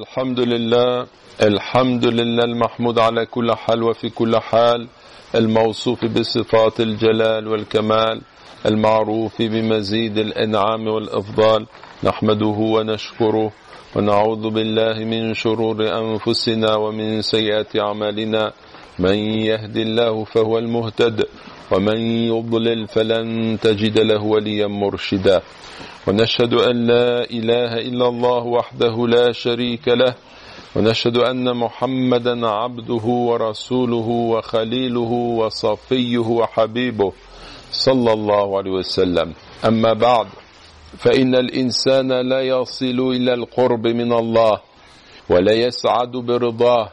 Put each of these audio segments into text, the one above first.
الحمد لله الحمد لله المحمود على كل حال وفي كل حال الموصوف بصفات الجلال والكمال المعروف بمزيد الإنعام والأفضال نحمده ونشكره ونعوذ بالله من شرور أنفسنا ومن سيئات أعمالنا من يهد الله فهو المهتد ومن يضلل فلن تجد له وليا مرشدا. ونشهد أن لا إله إلا الله وحده لا شريك له. ونشهد أن محمدا عبده ورسوله وخليله وصفيه وحبيبه صلى الله عليه وسلم. أما بعد فإن الإنسان لا يصل إلى القرب من الله ولا يسعد برضاه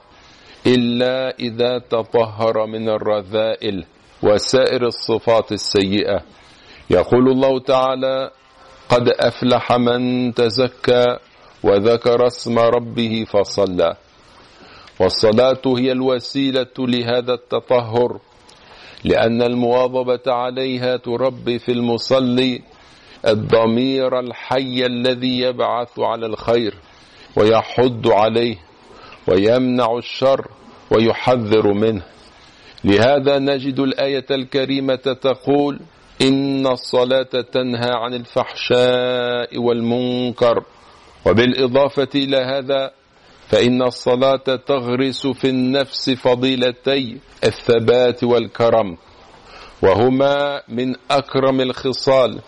إلا إذا تطهر من الرذائل. وسائر الصفات السيئة. يقول الله تعالى قد أفلح من تزكى وذكر اسم ربه فصلى. والصلاة هي الوسيلة لهذا التطهر لأن المواظبة عليها تربي في المصلي الضمير الحي الذي يبعث على الخير ويحض عليه ويمنع الشر ويحذر منه. لهذا نجد الآية الكريمة تقول إن الصلاة تنهى عن الفحشاء والمنكر وبالإضافة إلى هذا فإن الصلاة تغرس في النفس فضيلتي الثبات والكرم وهما من أكرم الخصال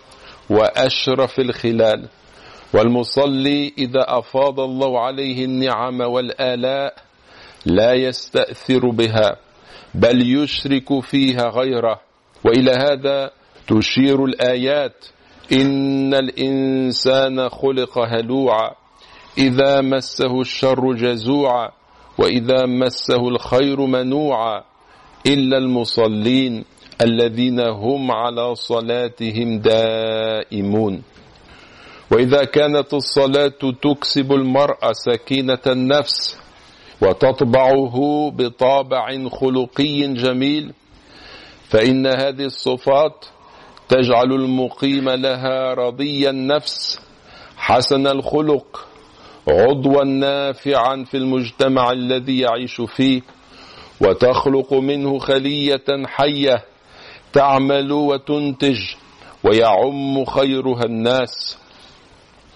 وأشرف الخلال. والمصلي إذا أفاض الله عليه النعم والآلاء لا يستأثر بها. بل يشرك فيها غيره. وإلى هذا تشير الآيات. إن الإنسان خلق هلوعا. إذا مسه الشر جزوعا. وإذا مسه الخير منوعا. إلا المصلين الذين هم على صلاتهم دائمون. وإذا كانت الصلاة تكسب المرء سكينة النفس وتطبعه بطابع خلقي جميل فإن هذه الصفات تجعل المقيم لها رضي النفس حسن الخلق عضوا نافعا في المجتمع الذي يعيش فيه وتخلق منه خلية حية تعمل وتنتج ويعم خيرها الناس.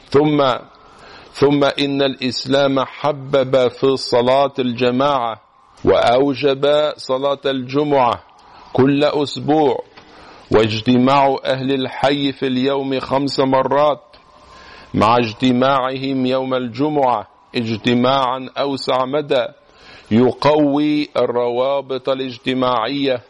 ثم ثم إن الإسلام حبب في الصلاة الجماعة وأوجب صلاة الجمعة كل أسبوع واجتماع أهل الحي في اليوم خمس مرات مع اجتماعهم يوم الجمعة اجتماعا أوسع مدى يقوي الروابط الاجتماعية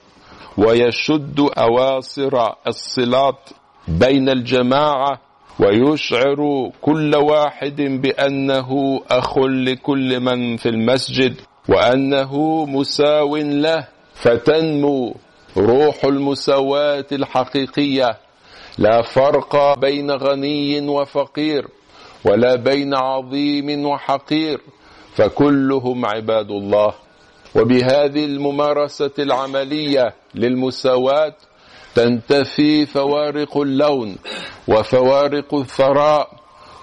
ويشد أواصر الصلات بين الجماعة ويشعر كل واحد بأنه أخ لكل من في المسجد وأنه مساو له فتنمو روح المساواة الحقيقية. لا فرق بين غني وفقير ولا بين عظيم وحقير فكلهم عباد الله. وبهذه الممارسة العملية للمساواة تنتفي فوارق اللون. وفوارق الثراء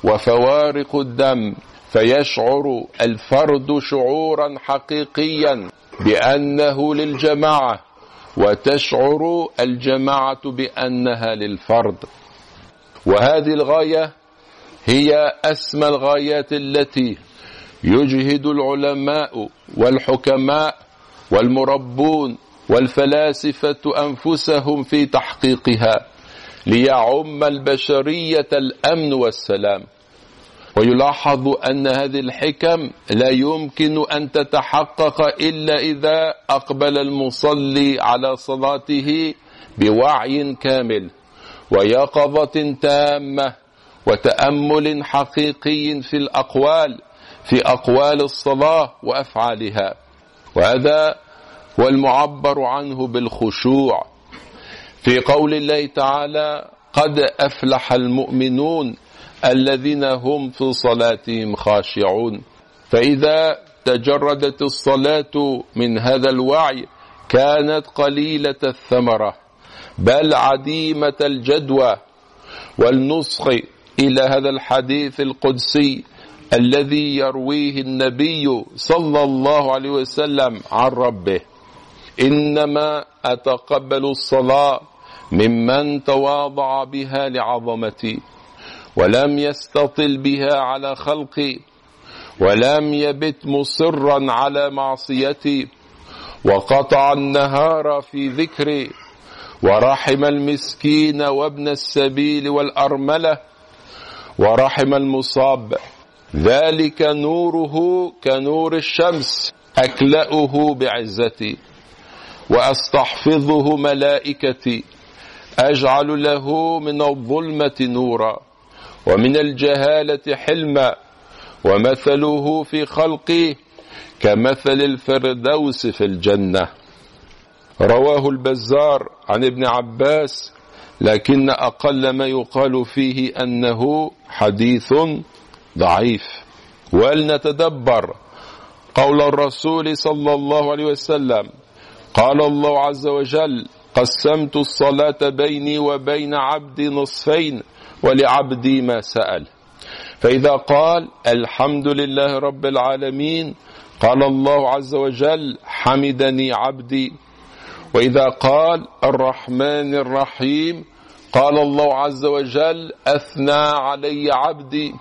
وفوارق الدم فيشعر الفرد شعورا حقيقيا بأنه للجماعة وتشعر الجماعة بأنها للفرد. وهذه الغاية هي أسمى الغايات التي يجهد العلماء والحكماء والمربون والفلاسفة أنفسهم في تحقيقها. ليعم البشرية الأمن والسلام. ويلاحظ أن هذه الحكم لا يمكن أن تتحقق إلا إذا أقبل المصلي على صلاته بوعي كامل ويقظة تامة وتأمل حقيقي في الأقوال في أقوال الصلاة وأفعالها. وهذا هو المعبر عنه بالخشوع. في قول الله تعالى قد أفلح المؤمنون الذين هم في صلاتهم خاشعون. فإذا تجردت الصلاة من هذا الوعي كانت قليلة الثمرة بل عديمة الجدوى. والنصح إلى هذا الحديث القدسي الذي يرويه النبي صلى الله عليه وسلم عن ربه إنما أتقبل الصلاة ممن تواضع بها لعظمتي ولم يستطل بها على خلقي ولم يبت مصرا على معصيتي وقطع النهار في ذكري ورحم المسكين وابن السبيل والأرملة ورحم المصاب. ذلك نوره كنور الشمس أكلأه بعزتي وأستحفظه ملائكتي. أجعل له من الظلمة نورا ومن الجهالة حلما ومثله في خلقه كمثل الفردوس في الجنة. رواه البزار عن ابن عباس لكن أقل ما يقال فيه أنه حديث ضعيف. ولنتدبر قول الرسول صلى الله عليه وسلم قال الله عز وجل قسمت الصلاة بيني وبين عبدي نصفين ولعبدي ما سأل. فإذا قال الحمد لله رب العالمين قال الله عز وجل حمدني عبدي. وإذا قال الرحمن الرحيم قال الله عز وجل أثنى علي عبدي.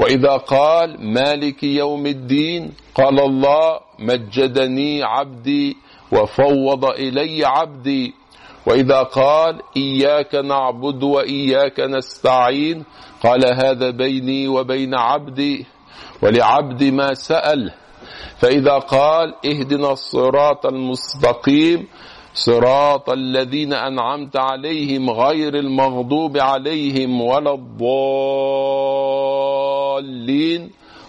وإذا قال مالك يوم الدين قال الله مجدني عبدي. وفوض إلي عبدي. وإذا قال إياك نعبد وإياك نستعين قال هذا بيني وبين عبدي ولعبدي ما سأل. فإذا قال اهدنا الصراط المستقيم صراط الذين أنعمت عليهم غير المغضوب عليهم ولا الضالين.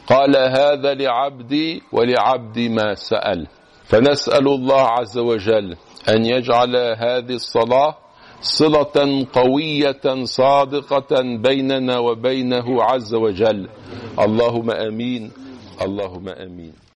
قال هذا لعبدي ولعبدي ما سأل. فنسأل الله عز وجل أن يجعل هذه الصلاة صلة قوية صادقة بيننا وبينه عز وجل. اللهم أمين. اللهم أمين.